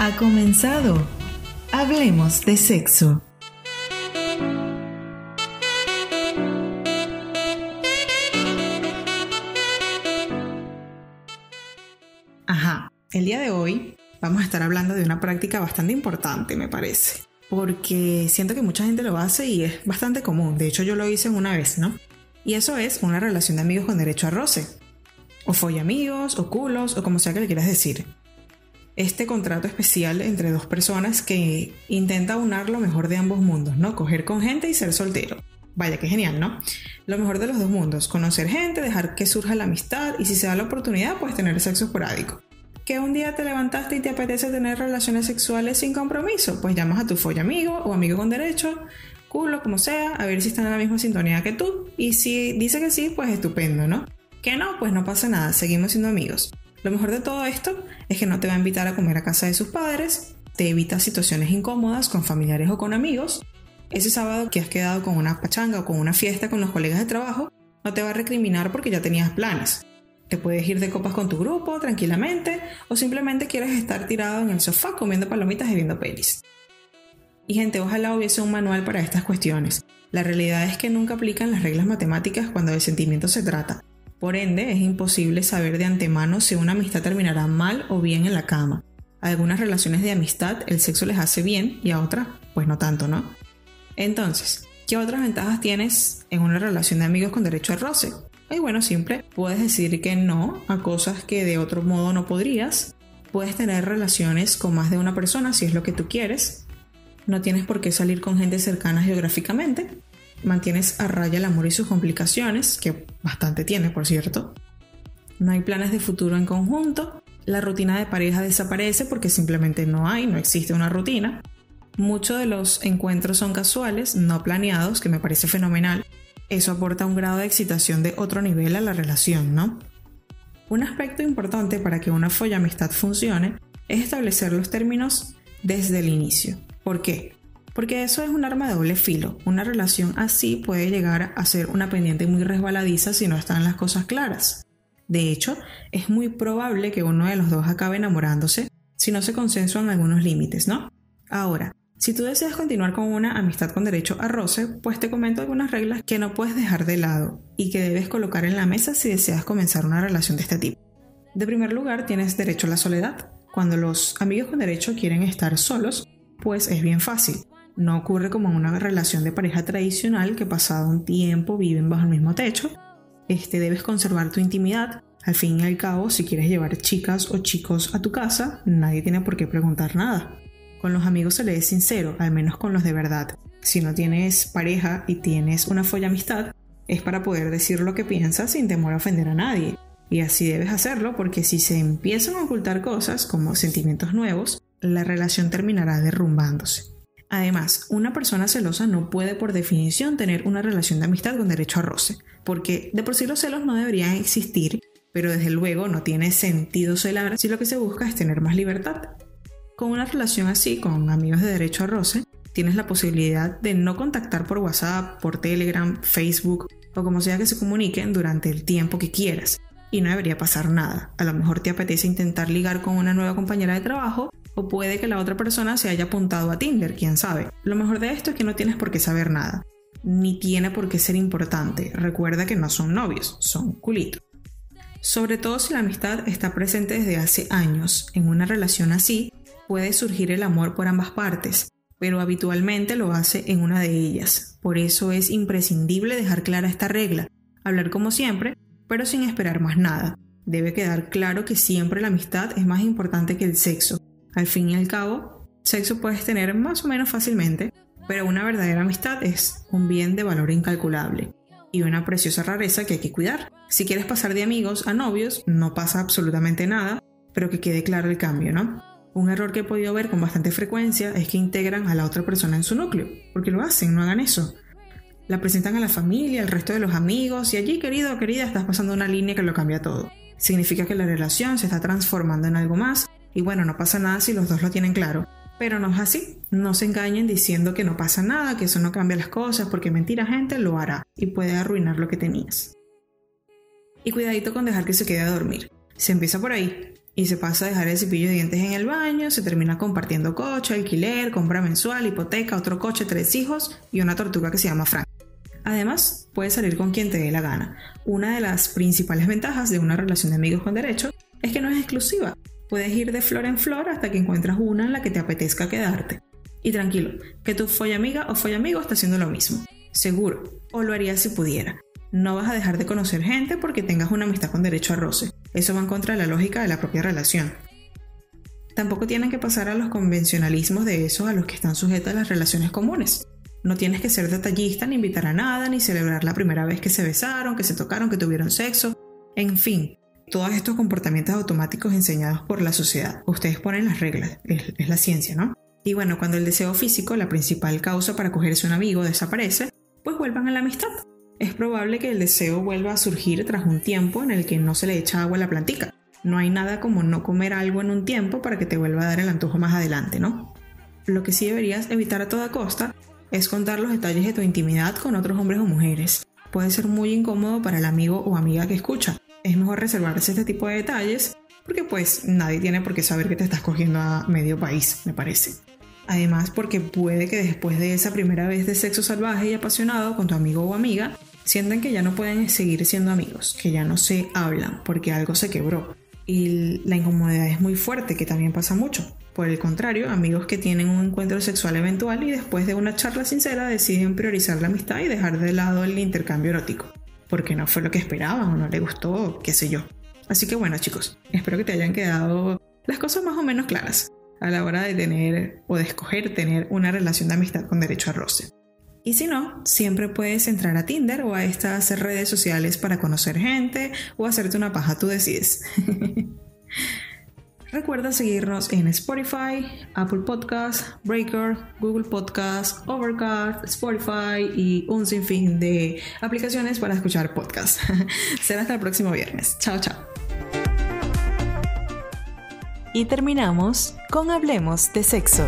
Ha comenzado. Hablemos de sexo. Ajá, el día de hoy vamos a estar hablando de una práctica bastante importante, me parece. Porque siento que mucha gente lo hace y es bastante común. De hecho, yo lo hice una vez, ¿no? Y eso es una relación de amigos con derecho a roce. O folla amigos, o culos, o como sea que le quieras decir. Este contrato especial entre dos personas que intenta unar lo mejor de ambos mundos, ¿no? Coger con gente y ser soltero. Vaya, que genial, ¿no? Lo mejor de los dos mundos, conocer gente, dejar que surja la amistad y si se da la oportunidad, pues tener sexo esporádico que un día te levantaste y te apetece tener relaciones sexuales sin compromiso, pues llamas a tu folla amigo o amigo con derecho, culo, como sea, a ver si están en la misma sintonía que tú. Y si dice que sí, pues estupendo, ¿no? Que no, pues no pasa nada, seguimos siendo amigos. Lo mejor de todo esto es que no te va a invitar a comer a casa de sus padres, te evita situaciones incómodas con familiares o con amigos. Ese sábado que has quedado con una pachanga o con una fiesta con los colegas de trabajo, no te va a recriminar porque ya tenías planes. Te puedes ir de copas con tu grupo tranquilamente o simplemente quieres estar tirado en el sofá comiendo palomitas y viendo pelis. Y gente, ojalá hubiese un manual para estas cuestiones. La realidad es que nunca aplican las reglas matemáticas cuando de sentimientos se trata. Por ende, es imposible saber de antemano si una amistad terminará mal o bien en la cama. A algunas relaciones de amistad el sexo les hace bien y a otras, pues no tanto, ¿no? Entonces, ¿qué otras ventajas tienes en una relación de amigos con derecho a roce? Y bueno, siempre puedes decir que no a cosas que de otro modo no podrías. Puedes tener relaciones con más de una persona si es lo que tú quieres. No tienes por qué salir con gente cercana geográficamente. Mantienes a raya el amor y sus complicaciones, que bastante tiene, por cierto. No hay planes de futuro en conjunto. La rutina de pareja desaparece porque simplemente no hay, no existe una rutina. Muchos de los encuentros son casuales, no planeados, que me parece fenomenal eso aporta un grado de excitación de otro nivel a la relación, ¿no? Un aspecto importante para que una amistad funcione es establecer los términos desde el inicio. ¿Por qué? Porque eso es un arma de doble filo. Una relación así puede llegar a ser una pendiente muy resbaladiza si no están las cosas claras. De hecho, es muy probable que uno de los dos acabe enamorándose si no se consensuan algunos límites, ¿no? Ahora, si tú deseas continuar con una amistad con derecho a roce, pues te comento algunas reglas que no puedes dejar de lado y que debes colocar en la mesa si deseas comenzar una relación de este tipo. De primer lugar, tienes derecho a la soledad. Cuando los amigos con derecho quieren estar solos, pues es bien fácil. No ocurre como en una relación de pareja tradicional que pasado un tiempo viven bajo el mismo techo. Este debes conservar tu intimidad. Al fin y al cabo, si quieres llevar chicas o chicos a tu casa, nadie tiene por qué preguntar nada. Con los amigos se le es sincero, al menos con los de verdad. Si no tienes pareja y tienes una folla amistad, es para poder decir lo que piensas sin temor a ofender a nadie. Y así debes hacerlo porque si se empiezan a ocultar cosas como sentimientos nuevos, la relación terminará derrumbándose. Además, una persona celosa no puede por definición tener una relación de amistad con derecho a roce, porque de por sí los celos no deberían existir, pero desde luego no tiene sentido celar si lo que se busca es tener más libertad. Con una relación así, con amigos de derecho a roce, tienes la posibilidad de no contactar por WhatsApp, por Telegram, Facebook o como sea que se comuniquen durante el tiempo que quieras. Y no debería pasar nada. A lo mejor te apetece intentar ligar con una nueva compañera de trabajo o puede que la otra persona se haya apuntado a Tinder, quién sabe. Lo mejor de esto es que no tienes por qué saber nada. Ni tiene por qué ser importante. Recuerda que no son novios, son culitos. Sobre todo si la amistad está presente desde hace años. En una relación así, puede surgir el amor por ambas partes, pero habitualmente lo hace en una de ellas. Por eso es imprescindible dejar clara esta regla, hablar como siempre, pero sin esperar más nada. Debe quedar claro que siempre la amistad es más importante que el sexo. Al fin y al cabo, sexo puedes tener más o menos fácilmente, pero una verdadera amistad es un bien de valor incalculable y una preciosa rareza que hay que cuidar. Si quieres pasar de amigos a novios, no pasa absolutamente nada, pero que quede claro el cambio, ¿no? Un error que he podido ver con bastante frecuencia es que integran a la otra persona en su núcleo, porque lo hacen, no hagan eso. La presentan a la familia, al resto de los amigos, y allí, querido o querida, estás pasando una línea que lo cambia todo. Significa que la relación se está transformando en algo más, y bueno, no pasa nada si los dos lo tienen claro. Pero no es así. No se engañen diciendo que no pasa nada, que eso no cambia las cosas, porque mentira gente lo hará y puede arruinar lo que tenías. Y cuidadito con dejar que se quede a dormir. Se empieza por ahí y se pasa a dejar el cepillo de dientes en el baño, se termina compartiendo coche, alquiler, compra mensual, hipoteca, otro coche, tres hijos y una tortuga que se llama Frank. Además, puedes salir con quien te dé la gana. Una de las principales ventajas de una relación de amigos con derecho es que no es exclusiva. Puedes ir de flor en flor hasta que encuentras una en la que te apetezca quedarte. Y tranquilo, que tu amiga o amigo está haciendo lo mismo. Seguro, o lo harías si pudiera. No vas a dejar de conocer gente porque tengas una amistad con derecho a roce. Eso va en contra de la lógica de la propia relación. Tampoco tienen que pasar a los convencionalismos de esos a los que están sujetas las relaciones comunes. No tienes que ser detallista ni invitar a nada, ni celebrar la primera vez que se besaron, que se tocaron, que tuvieron sexo. En fin, todos estos comportamientos automáticos enseñados por la sociedad. Ustedes ponen las reglas, es, la ciencia, ¿no? Y bueno, cuando el deseo físico, la principal causa para cogerse un amigo, desaparece, pues vuelvan a la amistad es probable que el deseo vuelva a surgir tras un tiempo en el que no se le echa agua a la plantica. No hay nada como no comer algo en un tiempo para que te vuelva a dar el antojo más adelante, ¿no? Lo que sí deberías evitar a toda costa es contar los detalles de tu intimidad con otros hombres o mujeres. Puede ser muy incómodo para el amigo o amiga que escucha. Es mejor reservarse este tipo de detalles porque pues nadie tiene por qué saber que te estás cogiendo a medio país, me parece. Además, porque puede que después de esa primera vez de sexo salvaje y apasionado con tu amigo o amiga, sienten que ya no pueden seguir siendo amigos, que ya no se hablan porque algo se quebró. Y la incomodidad es muy fuerte, que también pasa mucho. Por el contrario, amigos que tienen un encuentro sexual eventual y después de una charla sincera deciden priorizar la amistad y dejar de lado el intercambio erótico, porque no fue lo que esperaban o no le gustó, qué sé yo. Así que bueno chicos, espero que te hayan quedado las cosas más o menos claras a la hora de tener o de escoger tener una relación de amistad con derecho a roce. Y si no, siempre puedes entrar a Tinder o a estas redes sociales para conocer gente o hacerte una paja, tú decides. Recuerda seguirnos en Spotify, Apple Podcast, Breaker, Google Podcast, Overcast, Spotify y un sinfín de aplicaciones para escuchar podcasts. Será hasta el próximo viernes. Chao, chao. Y terminamos con Hablemos de Sexo.